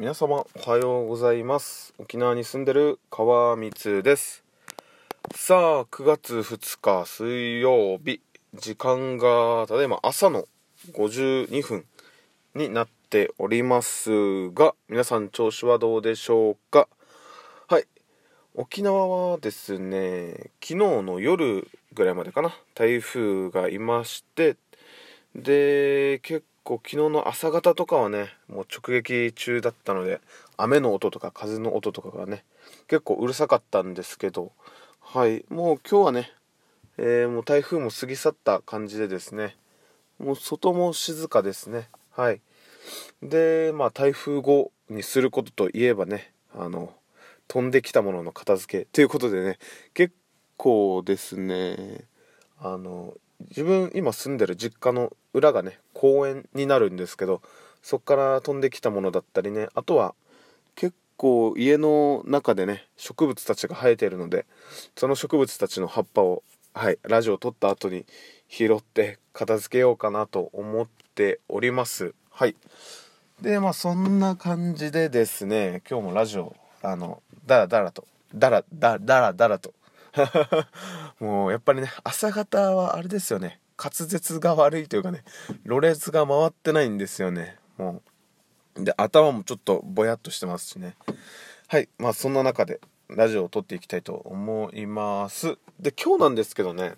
皆様おはようございます。沖縄に住んでる川光です。さあ9月2日水曜日。時間がただいま朝の52分になっておりますが皆さん調子はどうでしょうか？はい。沖縄はですね昨日の夜ぐらいまでかな。台風がいましてで結構昨日の朝方とかはねもう直撃中だったので雨の音とか風の音とかがね結構うるさかったんですけどはいもう今日はね、えー、もう台風も過ぎ去った感じでですねもう外も静かですねはい。でまあ台風後にすることといえばねあの飛んできたものの片付けということでね結構ですねあの自分今住んでる実家の裏がね公園になるんですけどそこから飛んできたものだったりねあとは結構家の中でね植物たちが生えているのでその植物たちの葉っぱをはいラジオを撮った後に拾って片付けようかなと思っております。はい。でまあそんな感じでですね今日もラジオあのダラダラとダラダラダラダラと もうやっぱりね朝方はあれですよね。滑舌が悪いというかねろれつが回ってないんですよね。もう。で頭もちょっとぼやっとしてますしね。はいまあそんな中でラジオを撮っていきたいと思います。で今日なんですけどね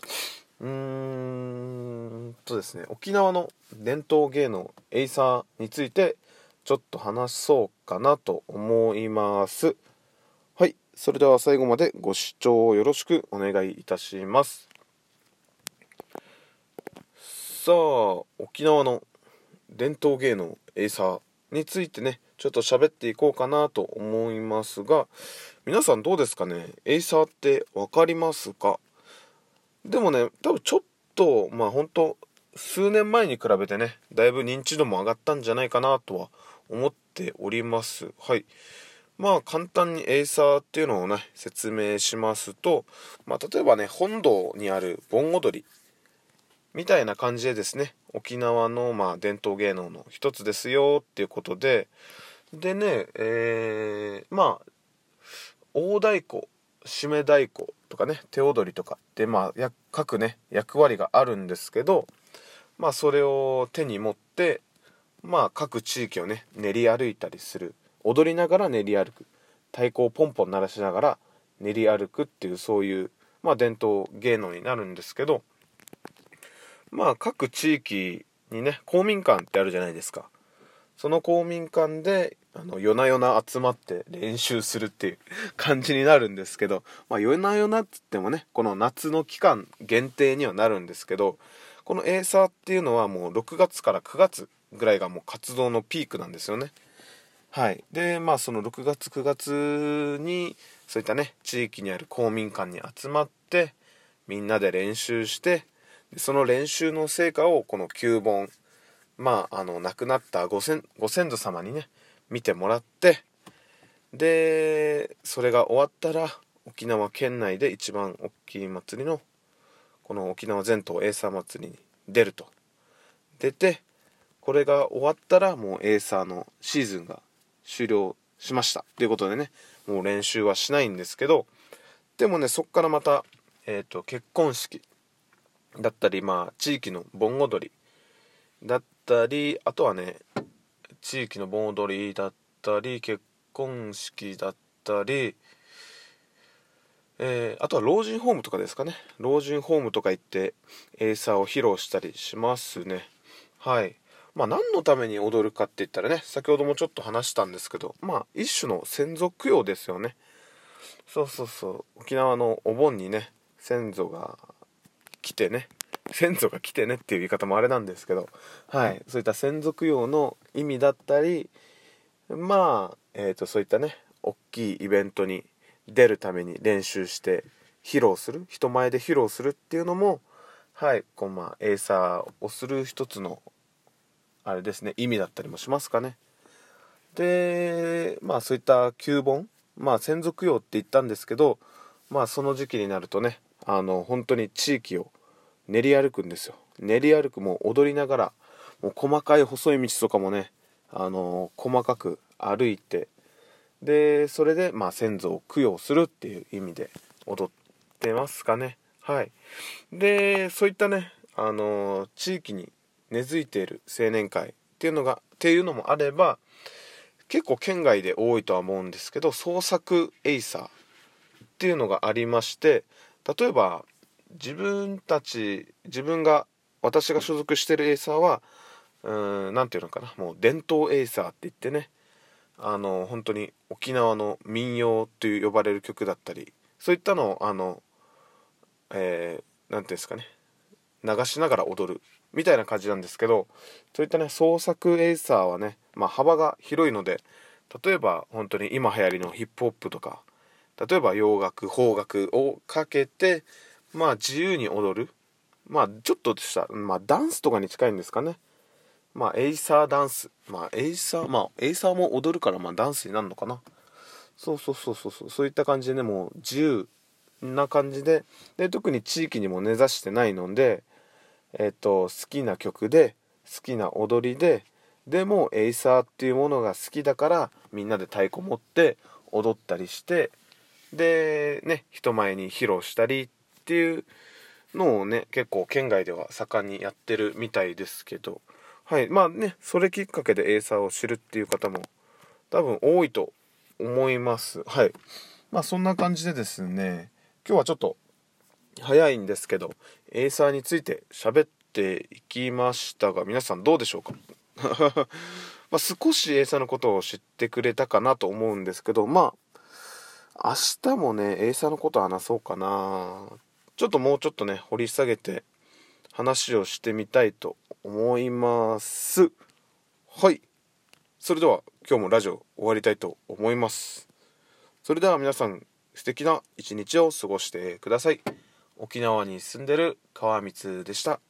うーんとですね沖縄の伝統芸能エイサーについてちょっと話そうかなと思います。それでは最後までご視聴よろしくお願いいたします。さあ沖縄の伝統芸能エイサーについてねちょっと喋っていこうかなと思いますが皆さんどうですかね？エイサーって分かりますか？でもね多分ちょっとまあ本当数年前に比べてねだいぶ認知度も上がったんじゃないかなとは思っております。はい。まあ簡単にエイサーっていうのをね説明しますと、まあ、例えばね本堂にある盆踊りみたいな感じでですね沖縄のまあ伝統芸能の一つですよっていうことででねえー、まあ大太鼓締め太鼓とかね手踊りとかってまあ各ね役割があるんですけどまあそれを手に持ってまあ各地域をね練り歩いたりする踊りながら練り歩く。太鼓をポンポン鳴らしながら練り歩くっていうそういうまあ伝統芸能になるんですけどまあ各地域にね公民館ってあるじゃないですか。その公民館であの夜な夜な集まって練習するっていう感じになるんですけど、まあ、夜な夜なっつってもねこの夏の期間限定にはなるんですけどこのエーサーっていうのはもう6月から9月ぐらいがもう活動のピークなんですよね。はい。でまあその6月9月にそういったね地域にある公民館に集まってみんなで練習してその練習の成果をこの9本まああの亡くなったご先ご先祖様にね見てもらってでそれが終わったら沖縄県内で一番大きい祭りのこの沖縄全島エーサー祭りに出ると。出てこれが終わったらもうエーサーのシーズンが終了しました。ということでねもう練習はしないんですけどでもねそっからまた、えーと、結婚式だったりまあ地域の盆踊りだったりあとはね地域の盆踊りだったり結婚式だったり、えー、あとは老人ホームとかですかね。老人ホームとか行ってエイサーを披露したりしますね。はい。まあ何のために踊るかって言ったらね先ほどもちょっと話したんですけどまあ一種の先祖供養ですよね。そうそうそう。沖縄のお盆にね先祖が来てね先祖が来てねっていう言い方もあれなんですけど、はい、そういった先祖供養の意味だったりまあ、えーと、そういったね大きいイベントに出るために練習して披露する人前で披露するっていうのもはい。こうまあエイサーをする一つのあれですね意味だったりもしますかね。でまあそういった旧本まあ先祖供養って言ったんですけどまあその時期になるとねあの本当に地域を練り歩くんですよ。練り歩くも踊りながらもう細かい細い道とかもねあの細かく歩いてでそれでまあ先祖を供養するっていう意味で踊ってますかね。はい。でそういったねあの、地域に根付いている青年会っていうのがっていうのもあれば結構県外で多いとは思うんですけど創作エイサーっていうのがありまして例えば自分たち自分が私が所属してるエイサーは何て言うのかなもう伝統エイサーって言ってねあの本当に沖縄の民謡という呼ばれる曲だったりそういったのをあの何、えー、て言うんですかね流しながら踊るみたいな感じなんですけどそういったね創作エイサーはね、まあ、幅が広いので例えば本当に今流行りのヒップホップとか例えば洋楽邦楽をかけてまあ自由に踊る。まあちょっとした、まあ、ダンスとかに近いんですかね。まあエイサーダンス。まあエイサーまあエイサーも踊るからまあダンスになるのかな。そうそうそうそうそう。そういった感じでねもう自由な感じでで特に地域にも根ざしてないのでえっ、と好きな曲で好きな踊りででもエイサーっていうものが好きだからみんなで太鼓持って踊ったりしてでね人前に披露したりっていうのをね結構県外では盛んにやってるみたいですけど。はいまあねそれきっかけでエイサーを知るっていう方も多分多いと思います。はい。まあそんな感じでですね今日はちょっと早いんですけどエイサーについて喋っていきましたが皆さんどうでしょうか？まあ少しエイサーのことを知ってくれたかなと思うんですけどまあ明日もねエイサーのこと話そうかな。ちょっともうちょっとね掘り下げて話をしてみたいと思います。はい。それでは今日もラジオ終わりたいと思います。それでは皆さん素敵な一日を過ごしてください。沖縄に住んでる川光でした。